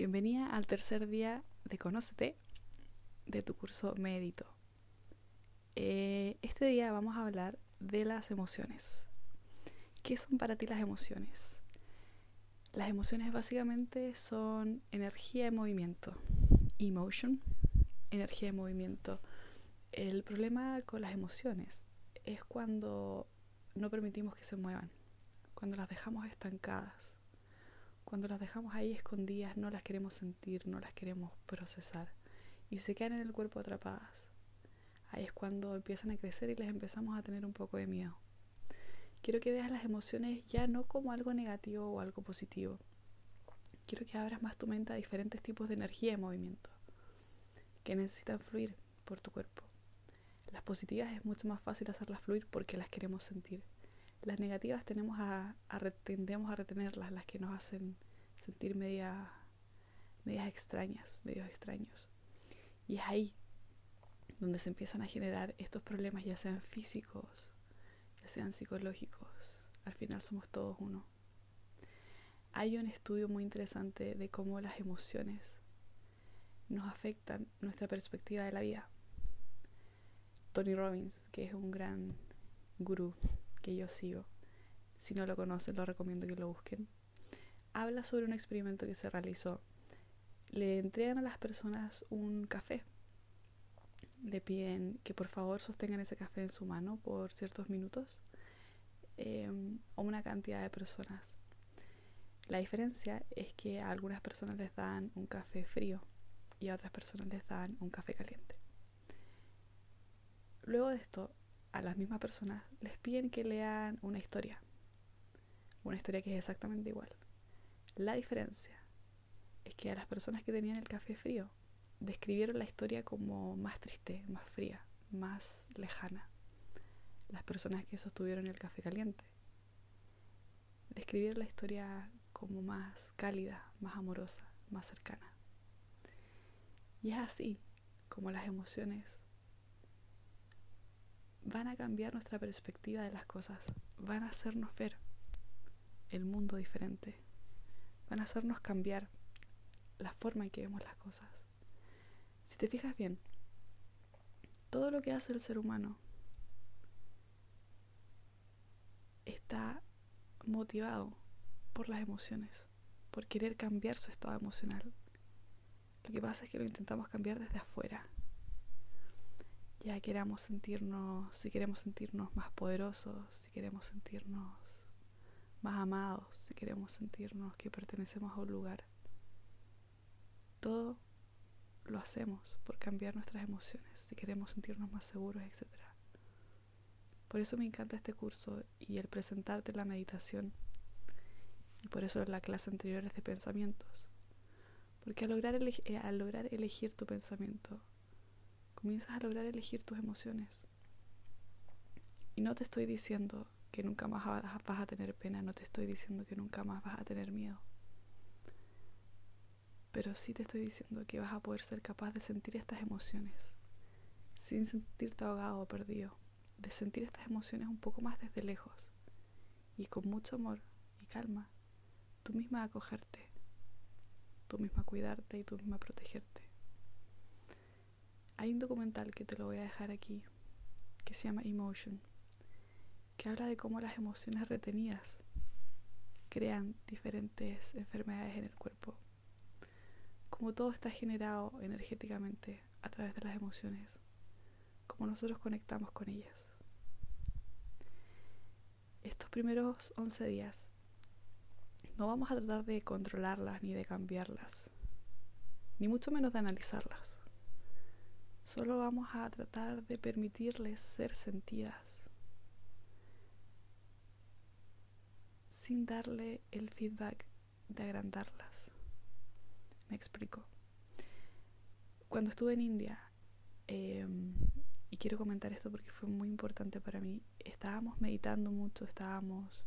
Bienvenida al tercer día de Conócete de tu curso Medito. Eh, este día vamos a hablar de las emociones. ¿Qué son para ti las emociones? Las emociones básicamente son energía en movimiento. Emotion, energía en movimiento. El problema con las emociones es cuando no permitimos que se muevan, cuando las dejamos estancadas cuando las dejamos ahí escondidas, no las queremos sentir, no las queremos procesar y se quedan en el cuerpo atrapadas. Ahí es cuando empiezan a crecer y les empezamos a tener un poco de miedo. Quiero que veas las emociones ya no como algo negativo o algo positivo. Quiero que abras más tu mente a diferentes tipos de energía y movimiento que necesitan fluir por tu cuerpo. Las positivas es mucho más fácil hacerlas fluir porque las queremos sentir. Las negativas tenemos a, tendemos a retenerlas, las que nos hacen sentir media, medias extrañas, medios extraños. Y es ahí donde se empiezan a generar estos problemas, ya sean físicos, ya sean psicológicos. Al final somos todos uno. Hay un estudio muy interesante de cómo las emociones nos afectan nuestra perspectiva de la vida. Tony Robbins, que es un gran gurú que yo sigo, si no lo conocen, lo recomiendo que lo busquen, habla sobre un experimento que se realizó. Le entregan a las personas un café. Le piden que por favor sostengan ese café en su mano por ciertos minutos em, o una cantidad de personas. La diferencia es que a algunas personas les dan un café frío y a otras personas les dan un café caliente. Luego de esto, a las mismas personas les piden que lean una historia. Una historia que es exactamente igual. La diferencia es que a las personas que tenían el café frío describieron la historia como más triste, más fría, más lejana. Las personas que sostuvieron el café caliente describieron la historia como más cálida, más amorosa, más cercana. Y es así como las emociones van a cambiar nuestra perspectiva de las cosas, van a hacernos ver el mundo diferente, van a hacernos cambiar la forma en que vemos las cosas. Si te fijas bien, todo lo que hace el ser humano está motivado por las emociones, por querer cambiar su estado emocional. Lo que pasa es que lo intentamos cambiar desde afuera, ya queramos sentirnos, si queremos sentirnos más poderosos, si queremos sentirnos más amados, si queremos sentirnos que pertenecemos a un lugar. Todo lo hacemos por cambiar nuestras emociones, si queremos sentirnos más seguros, etc. Por eso me encanta este curso y el presentarte la meditación. Y por eso la clase anterior es de pensamientos. Porque al lograr, eh, al lograr elegir tu pensamiento, comienzas a lograr elegir tus emociones. Y no te estoy diciendo que nunca más vas a tener pena, no te estoy diciendo que nunca más vas a tener miedo. Pero sí te estoy diciendo que vas a poder ser capaz de sentir estas emociones sin sentirte ahogado o perdido, de sentir estas emociones un poco más desde lejos y con mucho amor y calma, tú misma acogerte, tú misma cuidarte y tú misma protegerte. Hay un documental que te lo voy a dejar aquí, que se llama Emotion, que habla de cómo las emociones retenidas crean diferentes enfermedades en el cuerpo. Cómo todo está generado energéticamente a través de las emociones, cómo nosotros conectamos con ellas. Estos primeros 11 días no vamos a tratar de controlarlas ni de cambiarlas, ni mucho menos de analizarlas. Solo vamos a tratar de permitirles ser sentidas sin darle el feedback de agrandarlas. Me explico. Cuando estuve en India, em, y quiero comentar esto porque fue muy importante para mí, estábamos meditando mucho, estábamos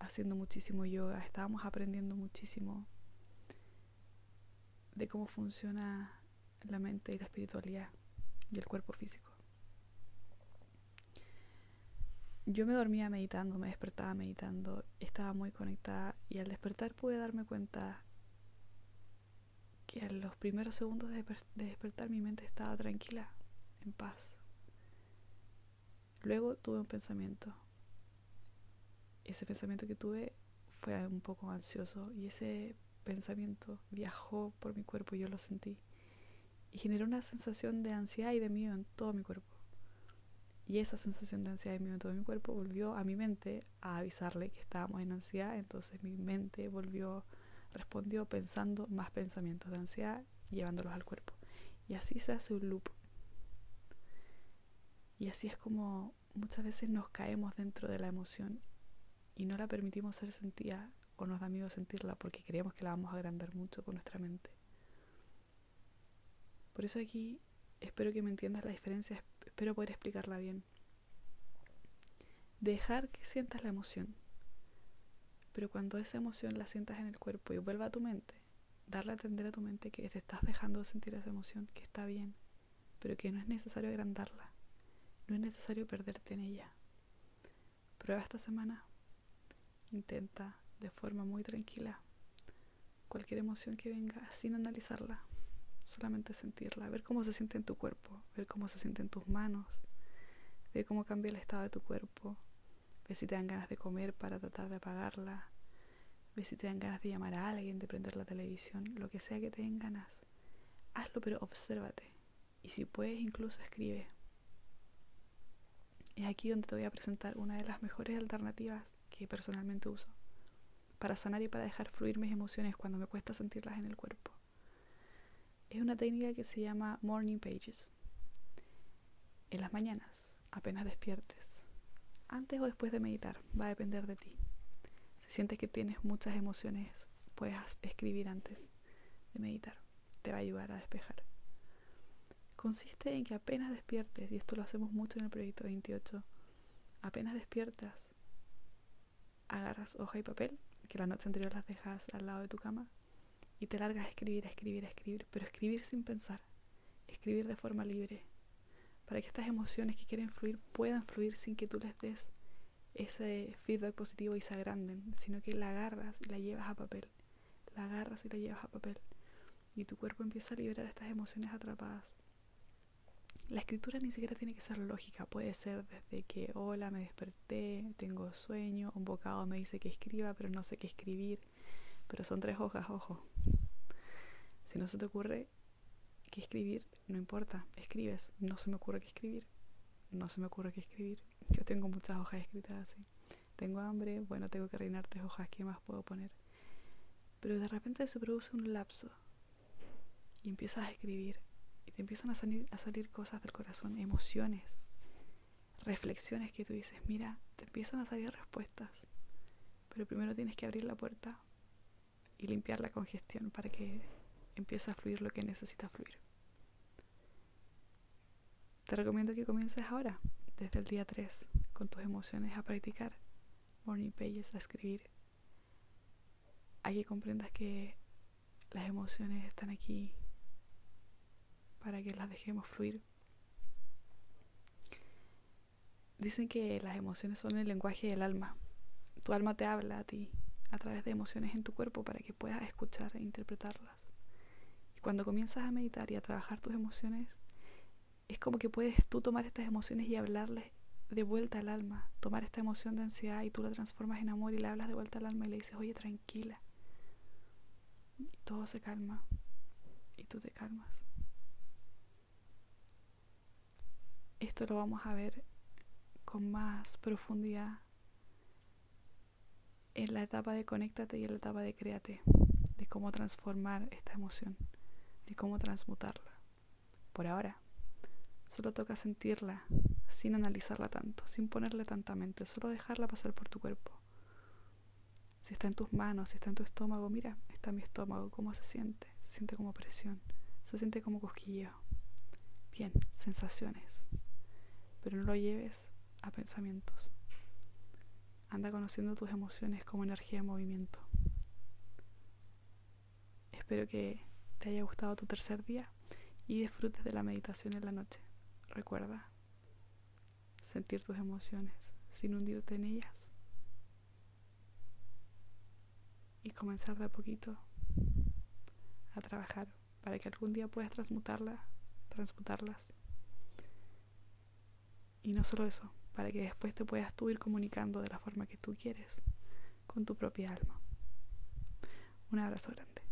haciendo muchísimo yoga, estábamos aprendiendo muchísimo de cómo funciona la mente y la espiritualidad y el cuerpo físico. Yo me dormía meditando, me despertaba meditando, estaba muy conectada y al despertar pude darme cuenta que en los primeros segundos de, de despertar mi mente estaba tranquila, en paz. Luego tuve un pensamiento. Ese pensamiento que tuve fue un poco ansioso y ese pensamiento viajó por mi cuerpo y yo lo sentí. Y generó una sensación de ansiedad y de miedo en todo mi cuerpo. Y esa sensación de ansiedad y miedo en todo mi cuerpo volvió a mi mente a avisarle que estábamos en ansiedad. Entonces mi mente volvió, respondió pensando más pensamientos de ansiedad, llevándolos al cuerpo. Y así se hace un loop. Y así es como muchas veces nos caemos dentro de la emoción y no la permitimos ser sentida o nos da miedo sentirla porque creemos que la vamos a agrandar mucho con nuestra mente. Por eso aquí espero que me entiendas la diferencia, espero poder explicarla bien. Dejar que sientas la emoción, pero cuando esa emoción la sientas en el cuerpo y vuelva a tu mente, darle a entender a tu mente que te estás dejando de sentir esa emoción, que está bien, pero que no es necesario agrandarla, no es necesario perderte en ella. Prueba esta semana, intenta de forma muy tranquila cualquier emoción que venga sin analizarla, solamente sentirla, ver cómo se siente en tu cuerpo, ver cómo se siente en tus manos, ver cómo cambia el estado de tu cuerpo, ver si te dan ganas de comer para tratar de apagarla, ver si te dan ganas de llamar a alguien, de prender la televisión, lo que sea que te den ganas. Hazlo, pero obsérvate. Y si puedes, incluso escribe. Es aquí donde te voy a presentar una de las mejores alternativas que personalmente uso para sanar y para dejar fluir mis emociones cuando me cuesta sentirlas en el cuerpo. Es una técnica que se llama Morning Pages. En las mañanas, apenas despiertes, antes o después de meditar, va a depender de ti. Si sientes que tienes muchas emociones, puedes escribir antes de meditar. Te va a ayudar a despejar. Consiste en que apenas despiertes, y esto lo hacemos mucho en el proyecto 28, apenas despiertas, agarras hoja y papel que la noche anterior las dejas al lado de tu cama y te largas a escribir, a escribir, a escribir, pero escribir sin pensar, escribir de forma libre, para que estas emociones que quieren fluir puedan fluir sin que tú les des ese feedback positivo y se agranden, sino que la agarras y la llevas a papel, la agarras y la llevas a papel, y tu cuerpo empieza a liberar estas emociones atrapadas. La escritura ni siquiera tiene que ser lógica, puede ser desde que, hola, me desperté, tengo sueño, un bocado me dice que escriba, pero no sé qué escribir, pero son tres hojas, ojo. Si no se te ocurre qué escribir, no importa, escribes, no se me ocurre qué escribir, no se me ocurre qué escribir. Yo tengo muchas hojas escritas así. Tengo hambre, bueno, tengo que reinar tres hojas, ¿qué más puedo poner? Pero de repente se produce un lapso y empiezas a escribir y te empiezan a salir, a salir cosas del corazón, emociones, reflexiones que tú dices, mira, te empiezan a salir respuestas, pero primero tienes que abrir la puerta y limpiar la congestión para que empiece a fluir lo que necesita fluir. Te recomiendo que comiences ahora, desde el día 3, con tus emociones a practicar morning pages, a escribir, a que comprendas que las emociones están aquí para que las dejemos fluir. Dicen que las emociones son el lenguaje del alma. Tu alma te habla a ti a través de emociones en tu cuerpo para que puedas escuchar e interpretarlas. Y cuando comienzas a meditar y a trabajar tus emociones, es como que puedes tú tomar estas emociones y hablarles de vuelta al alma, tomar esta emoción de ansiedad y tú la transformas en amor y le hablas de vuelta al alma y le dices, oye, tranquila. Todo se calma y tú te calmas. Esto lo vamos a ver con más profundidad en la etapa de conéctate y en la etapa de créate, de cómo transformar esta emoción, de cómo transmutarla. Por ahora, solo toca sentirla sin analizarla tanto, sin ponerle tanta mente, solo dejarla pasar por tu cuerpo. Si está en tus manos, si está en tu estómago, mira, está en mi estómago, cómo se siente. Se siente como presión, se siente como cosquilleo. Bien, sensaciones pero no lo lleves a pensamientos. Anda conociendo tus emociones como energía de movimiento. Espero que te haya gustado tu tercer día y disfrutes de la meditación en la noche. Recuerda sentir tus emociones sin hundirte en ellas y comenzar de a poquito a trabajar para que algún día puedas transmutarla, transmutarlas. Y no solo eso, para que después te puedas tú ir comunicando de la forma que tú quieres con tu propia alma. Un abrazo grande.